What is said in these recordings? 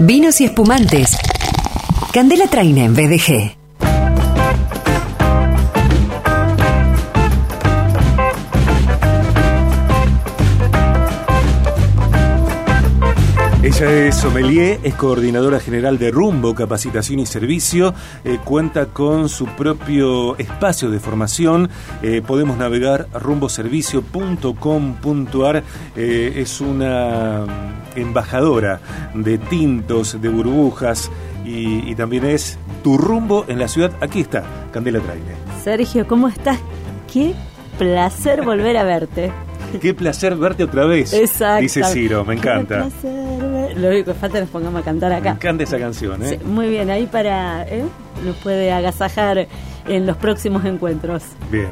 Vinos y espumantes. Candela Traina en BDG. Ella es sommelier, es coordinadora general de Rumbo, Capacitación y Servicio, eh, cuenta con su propio espacio de formación, eh, podemos navegar rumboservicio.com.ar, eh, es una embajadora de tintos, de burbujas y, y también es tu rumbo en la ciudad, aquí está, Candela Traine. Sergio, ¿cómo estás? Qué placer volver a verte. Qué placer verte otra vez. Exacto. Dice Ciro, me encanta. Qué placer Lo único que falta nos pongamos a cantar Me acá. encanta esa canción, ¿eh? Sí, muy bien, ahí para. ¿eh? Nos puede agasajar en los próximos encuentros. Bien.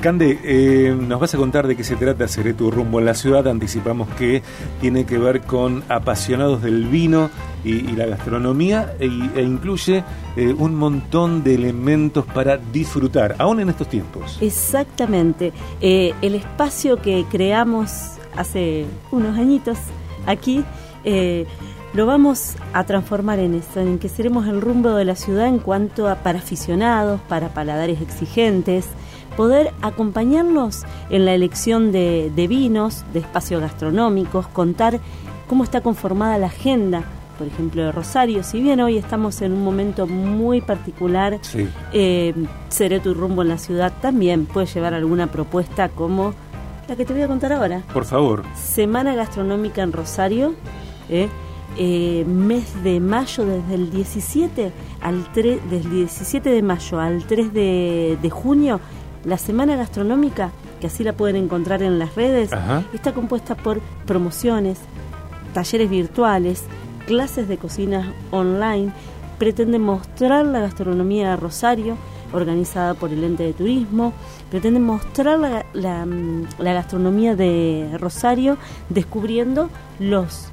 Cande, eh, nos vas a contar de qué se trata Seré tu rumbo en la ciudad. Anticipamos que tiene que ver con apasionados del vino y, y la gastronomía e, e incluye eh, un montón de elementos para disfrutar, aún en estos tiempos. Exactamente. Eh, el espacio que creamos hace unos añitos aquí eh, lo vamos a transformar en esto, en que seremos el rumbo de la ciudad en cuanto a para aficionados, para paladares exigentes, poder acompañarlos en la elección de, de vinos, de espacios gastronómicos, contar cómo está conformada la agenda, por ejemplo, de Rosario. Si bien hoy estamos en un momento muy particular, Sí. eh, Seré tu rumbo en la ciudad también puede llevar alguna propuesta como la que te voy a contar ahora. Por favor. Semana Gastronómica en Rosario, ¿eh? Eh, mes de mayo desde el 17 al 3, desde el 17 de mayo al 3 de, de junio, la Semana Gastronómica, que así la pueden encontrar en las redes, Ajá. está compuesta por promociones, talleres virtuales, clases de cocina online, pretende mostrar la gastronomía de Rosario, organizada por el ente de turismo, pretende mostrar la, la, la gastronomía de Rosario, descubriendo los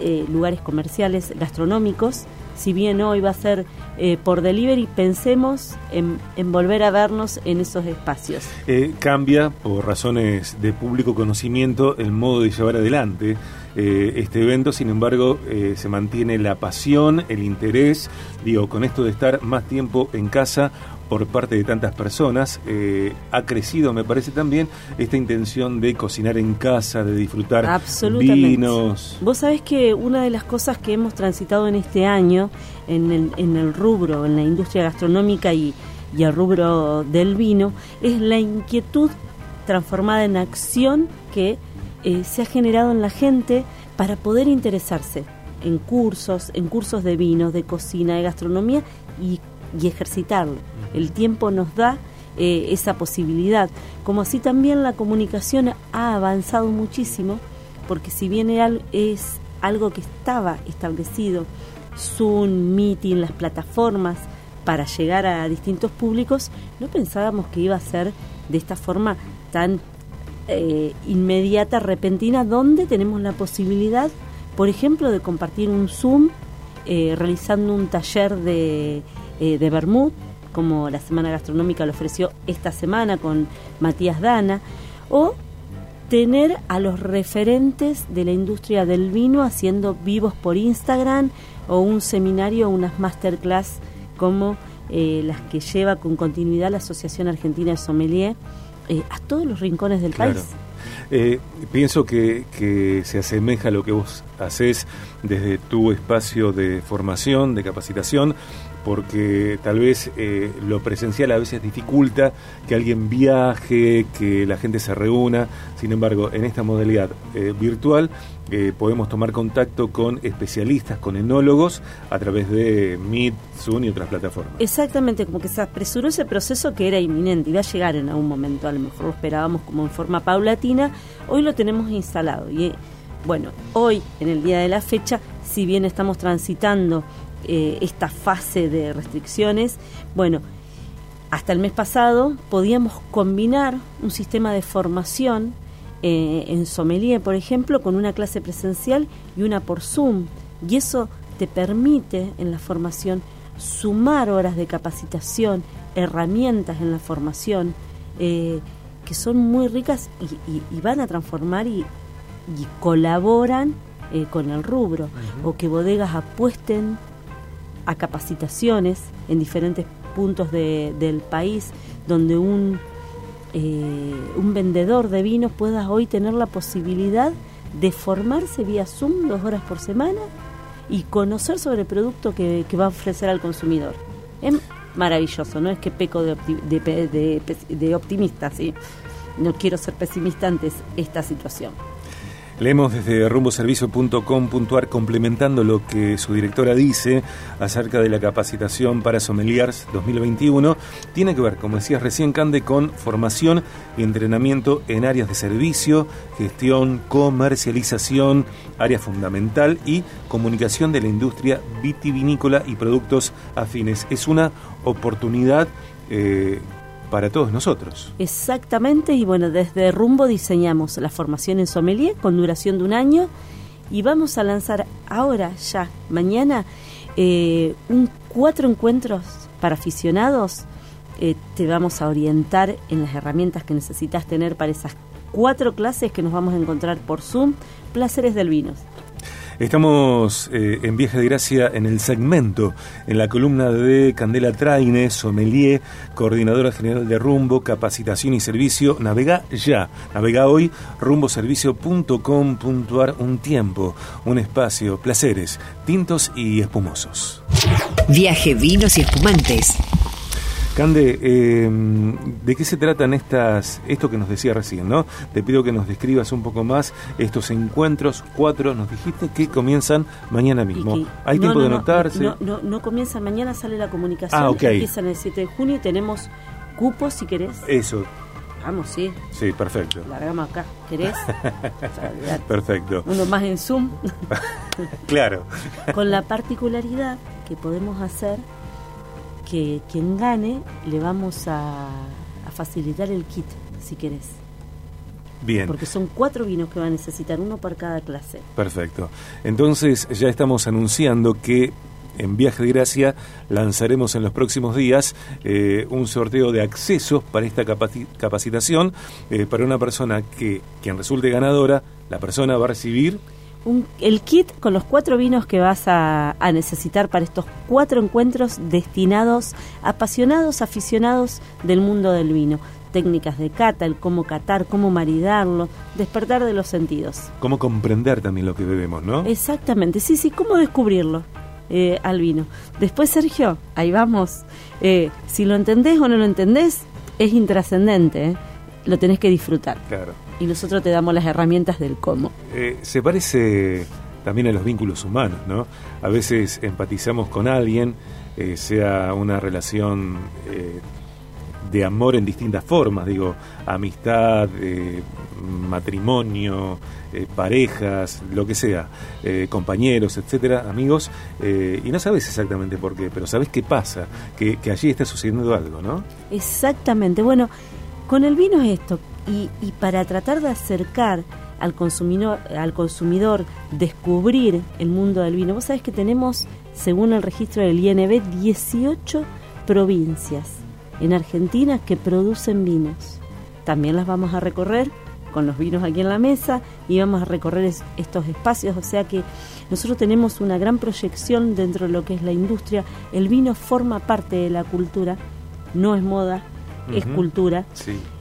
eh, lugares comerciales gastronómicos. Si bien hoy va a ser eh, por delivery, pensemos en, volver a vernos en esos espacios. Eh, cambia, por razones de público conocimiento, el modo de llevar adelante este evento. Sin embargo, se mantiene la pasión, el interés. Digo, con esto de estar más tiempo en casa por parte de tantas personas, eh, ha crecido, me parece también, esta intención de cocinar en casa, de disfrutar Absolutamente. vinos. Vos sabés que una de las cosas que hemos transitado en este año en el, en el rubro, en la industria gastronómica y, y el rubro del vino, es la inquietud transformada en acción que eh, se ha generado en la gente para poder interesarse en cursos, en cursos de vinos, de cocina, de gastronomía y, y ejercitarlo. El tiempo nos da eh, esa posibilidad. Como así también la comunicación ha avanzado muchísimo, porque si bien es algo que estaba establecido, Zoom, Meeting, las plataformas para llegar a distintos públicos, no pensábamos que iba a ser de esta forma tan eh, inmediata, repentina, donde tenemos la posibilidad, por ejemplo, de compartir un Zoom eh, realizando un taller de, eh, de Bermud, como la Semana Gastronómica lo ofreció esta semana con Matías Dana, o tener a los referentes de la industria del vino haciendo vivos por Instagram o un seminario o unas masterclass como eh, las que lleva con continuidad la Asociación Argentina de Sommelier eh, a todos los rincones del Claro. país. Eh, pienso que, que se asemeja a lo que vos haces desde tu espacio de formación, de capacitación, porque tal vez eh, lo presencial a veces dificulta que alguien viaje, que la gente se reúna. Sin embargo, en esta modalidad eh, virtual eh, podemos tomar contacto con especialistas, con enólogos, a través de Meet, Zoom y otras plataformas. Exactamente, como que se apresuró ese proceso que era inminente, iba a llegar en algún momento, a lo mejor lo esperábamos como en forma paulatina, hoy lo tenemos instalado. Y bueno, hoy, en el día de la fecha, si bien estamos transitando eh, esta fase de restricciones, bueno, hasta el mes pasado podíamos combinar un sistema de formación eh, en sommelier, por ejemplo, con una clase presencial y una por Zoom. Y eso te permite en la formación sumar horas de capacitación, herramientas en la formación, eh, que son muy ricas y, y- y van a transformar y, y colaboran eh, con el rubro, o que bodegas apuesten a capacitaciones en diferentes puntos del país, donde un, eh, un vendedor de vinos pueda hoy tener la posibilidad de formarse vía Zoom dos horas por semana y conocer sobre el producto que, va a ofrecer al consumidor. Es maravilloso, no es que peco de, de, de optimista, ¿sí? no quiero ser pesimista ante esta situación. Leemos desde rumboservicio.com.ar complementando lo que su directora dice acerca de la capacitación para sommeliers 2021. Tiene que ver, como decías recién, Cande, con formación y entrenamiento en áreas de servicio, gestión, comercialización, área fundamental y comunicación de la industria vitivinícola y productos afines. Es una oportunidad eh, para todos nosotros. Exactamente, y bueno, desde Rumbo diseñamos la formación en sommelier con duración de un año y vamos a lanzar ahora, ya, mañana, eh, un cuatro encuentros para aficionados. Eh, te vamos a orientar en las herramientas que necesitas tener para esas cuatro clases que nos vamos a encontrar por Zoom, Placeres del Vino. Estamos eh, en Viaje de Gracia en el segmento, en la columna de Candela Traine, sommelier, coordinadora general de Rumbo, capacitación y servicio. Navega ya, navega hoy, rumboservicio.com.ar, un tiempo, un espacio, placeres, tintos y espumosos. Viaje, vinos y espumantes. Cande, em, ¿de qué se tratan estas, esto que nos decía recién, no? Te pido que nos describas un poco más estos encuentros, cuatro, nos dijiste que comienzan mañana mismo. ¿Hay tiempo de anotarse? No, no, no, comienza mañana, sale la comunicación, ah, empiezan el 7 de junio y tenemos cupos si querés. Eso. Vamos, sí. Sí, perfecto. Largamos acá, ¿querés? perfecto. Uno más en Zoom. claro. Con la particularidad que podemos hacer que quien gane le vamos a, facilitar el kit, si querés. Bien. Porque son cuatro vinos que va a necesitar, uno por cada clase. Perfecto. Entonces ya estamos anunciando que en Viaje de Gracia lanzaremos en los próximos días eh, un sorteo de accesos para esta capacitación eh, para una persona que, quien resulte ganadora, la persona va a recibir el kit con los cuatro vinos que vas a, necesitar para estos cuatro encuentros destinados a apasionados, aficionados del mundo del vino. Técnicas de cata, el cómo catar, cómo maridarlo, despertar de los sentidos. Cómo comprender también lo que bebemos, ¿no? Exactamente, sí, sí, cómo descubrirlo eh, al vino. Después, Sergio, ahí vamos. Eh, si lo entendés o no lo entendés, es intrascendente, ¿eh? lo tenés que disfrutar. Claro y nosotros te damos las herramientas del cómo. Eh, se parece también a los vínculos humanos, ¿no? A veces empatizamos con alguien, eh, sea una relación eh, de amor en distintas formas, digo, amistad, matrimonio, parejas, lo que sea, compañeros, etcétera, amigos, y no sabes exactamente por qué, pero sabes qué pasa, que, que allí está sucediendo algo, ¿no? Exactamente, bueno, con el vino es esto, y, para tratar de acercar al consumidor, al consumidor, descubrir el mundo del vino, vos sabés que tenemos, según el registro del INB, 18 provincias en Argentina que producen vinos. También las vamos a recorrer con los vinos aquí en la mesa y vamos a recorrer estos espacios, o sea que nosotros tenemos una gran proyección dentro de lo que es la industria. El vino forma parte de la cultura, no es moda, es cultura.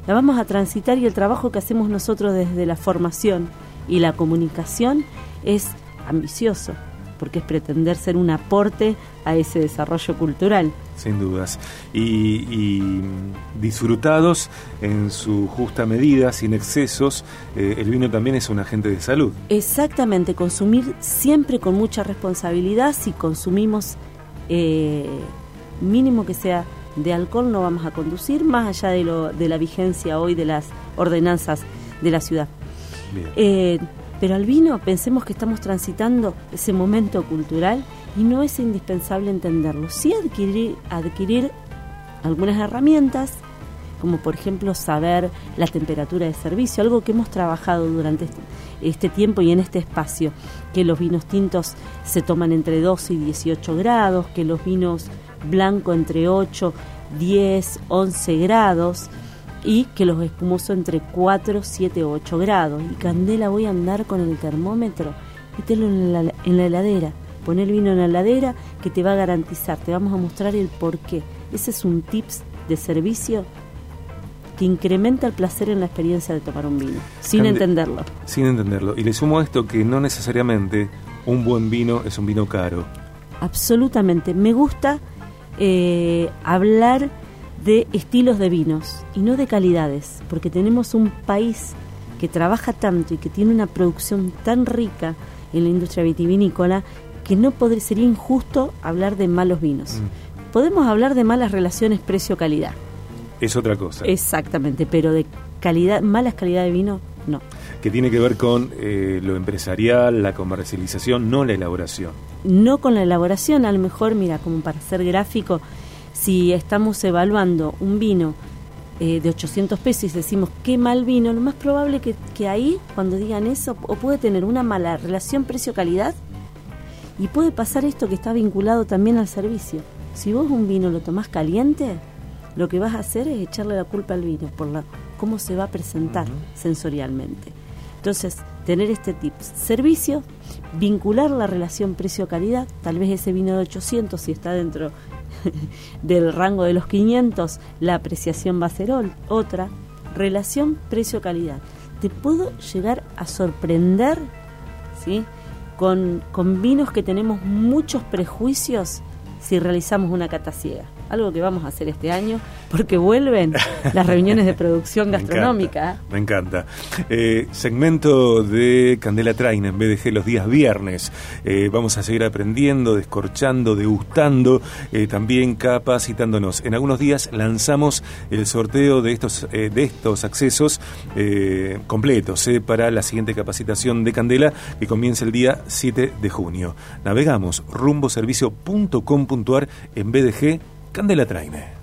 La vamos a transitar y el trabajo que hacemos nosotros desde la formación y la comunicación es ambicioso, porque es pretender ser un aporte a ese desarrollo cultural. Sin dudas. Y, disfrutados en su justa medida, sin excesos, eh, el vino también es un agente de salud. Exactamente, consumir siempre con mucha responsabilidad si consumimos eh, mínimo que sea de alcohol no vamos a conducir, más allá de, lo, de la vigencia hoy de las ordenanzas de la ciudad. Eh, pero al vino pensemos que estamos transitando ese momento cultural y no es indispensable entenderlo. Sí adquirir, adquirir algunas herramientas, como por ejemplo saber la temperatura de servicio, algo que hemos trabajado durante este, este tiempo y en este espacio, que los vinos tintos se toman entre 12 y 18 grados, que los vinos blanco entre 8, 10, 11 grados y que los espumosos entre 4, 7, 8 grados. Y Candela voy a andar con el termómetro metelo en la, en la heladera. Poner el vino en la heladera que te va a garantizar, te vamos a mostrar el por qué. Ese es un tips de servicio que incrementa el placer en la experiencia de tomar un vino, sin entenderlo. Sin entenderlo. Y le sumo a esto que no necesariamente un buen vino es un vino caro. Absolutamente. Me gusta eh, hablar de estilos de vinos y no de calidades, porque tenemos un país que trabaja tanto y que tiene una producción tan rica en la industria vitivinícola que no podría, sería injusto hablar de malos vinos. Mm. Podemos hablar de malas relaciones precio-calidad. Es otra cosa. Exactamente, pero de calidad, malas calidad de vino, no. Que tiene que ver con eh, lo empresarial, la comercialización, no la elaboración. No con la elaboración, a lo mejor, mira, como para ser gráfico, si estamos evaluando un vino eh, de 800 pesos y decimos qué mal vino, lo más probable que, que ahí, cuando digan eso, o puede tener una mala relación precio-calidad y puede pasar esto que está vinculado también al servicio. Si vos un vino lo tomás caliente, lo que vas a hacer es echarle la culpa al vino por la, cómo se va a presentar sensorialmente. Entonces, tener este tip. Servicio, vincular la relación precio-calidad, tal vez ese vino de 800, si está dentro del rango de los 500, la apreciación va a ser otra. Relación precio-calidad. Te puedo llegar a sorprender ¿sí? con, con vinos que tenemos muchos prejuicios si realizamos una cata ciega algo que vamos a hacer este año, porque vuelven las reuniones de producción gastronómica. Me encanta. Eh, segmento de Candela Train en BDG los días viernes. Eh, vamos a seguir aprendiendo, descorchando, degustando, eh, también capacitándonos. En algunos días lanzamos el sorteo de estos, de estos accesos completos para la siguiente capacitación de Candela que comienza el día 7 de junio. Navegamos rumboservicio.com.ar en BDG Candela Traine.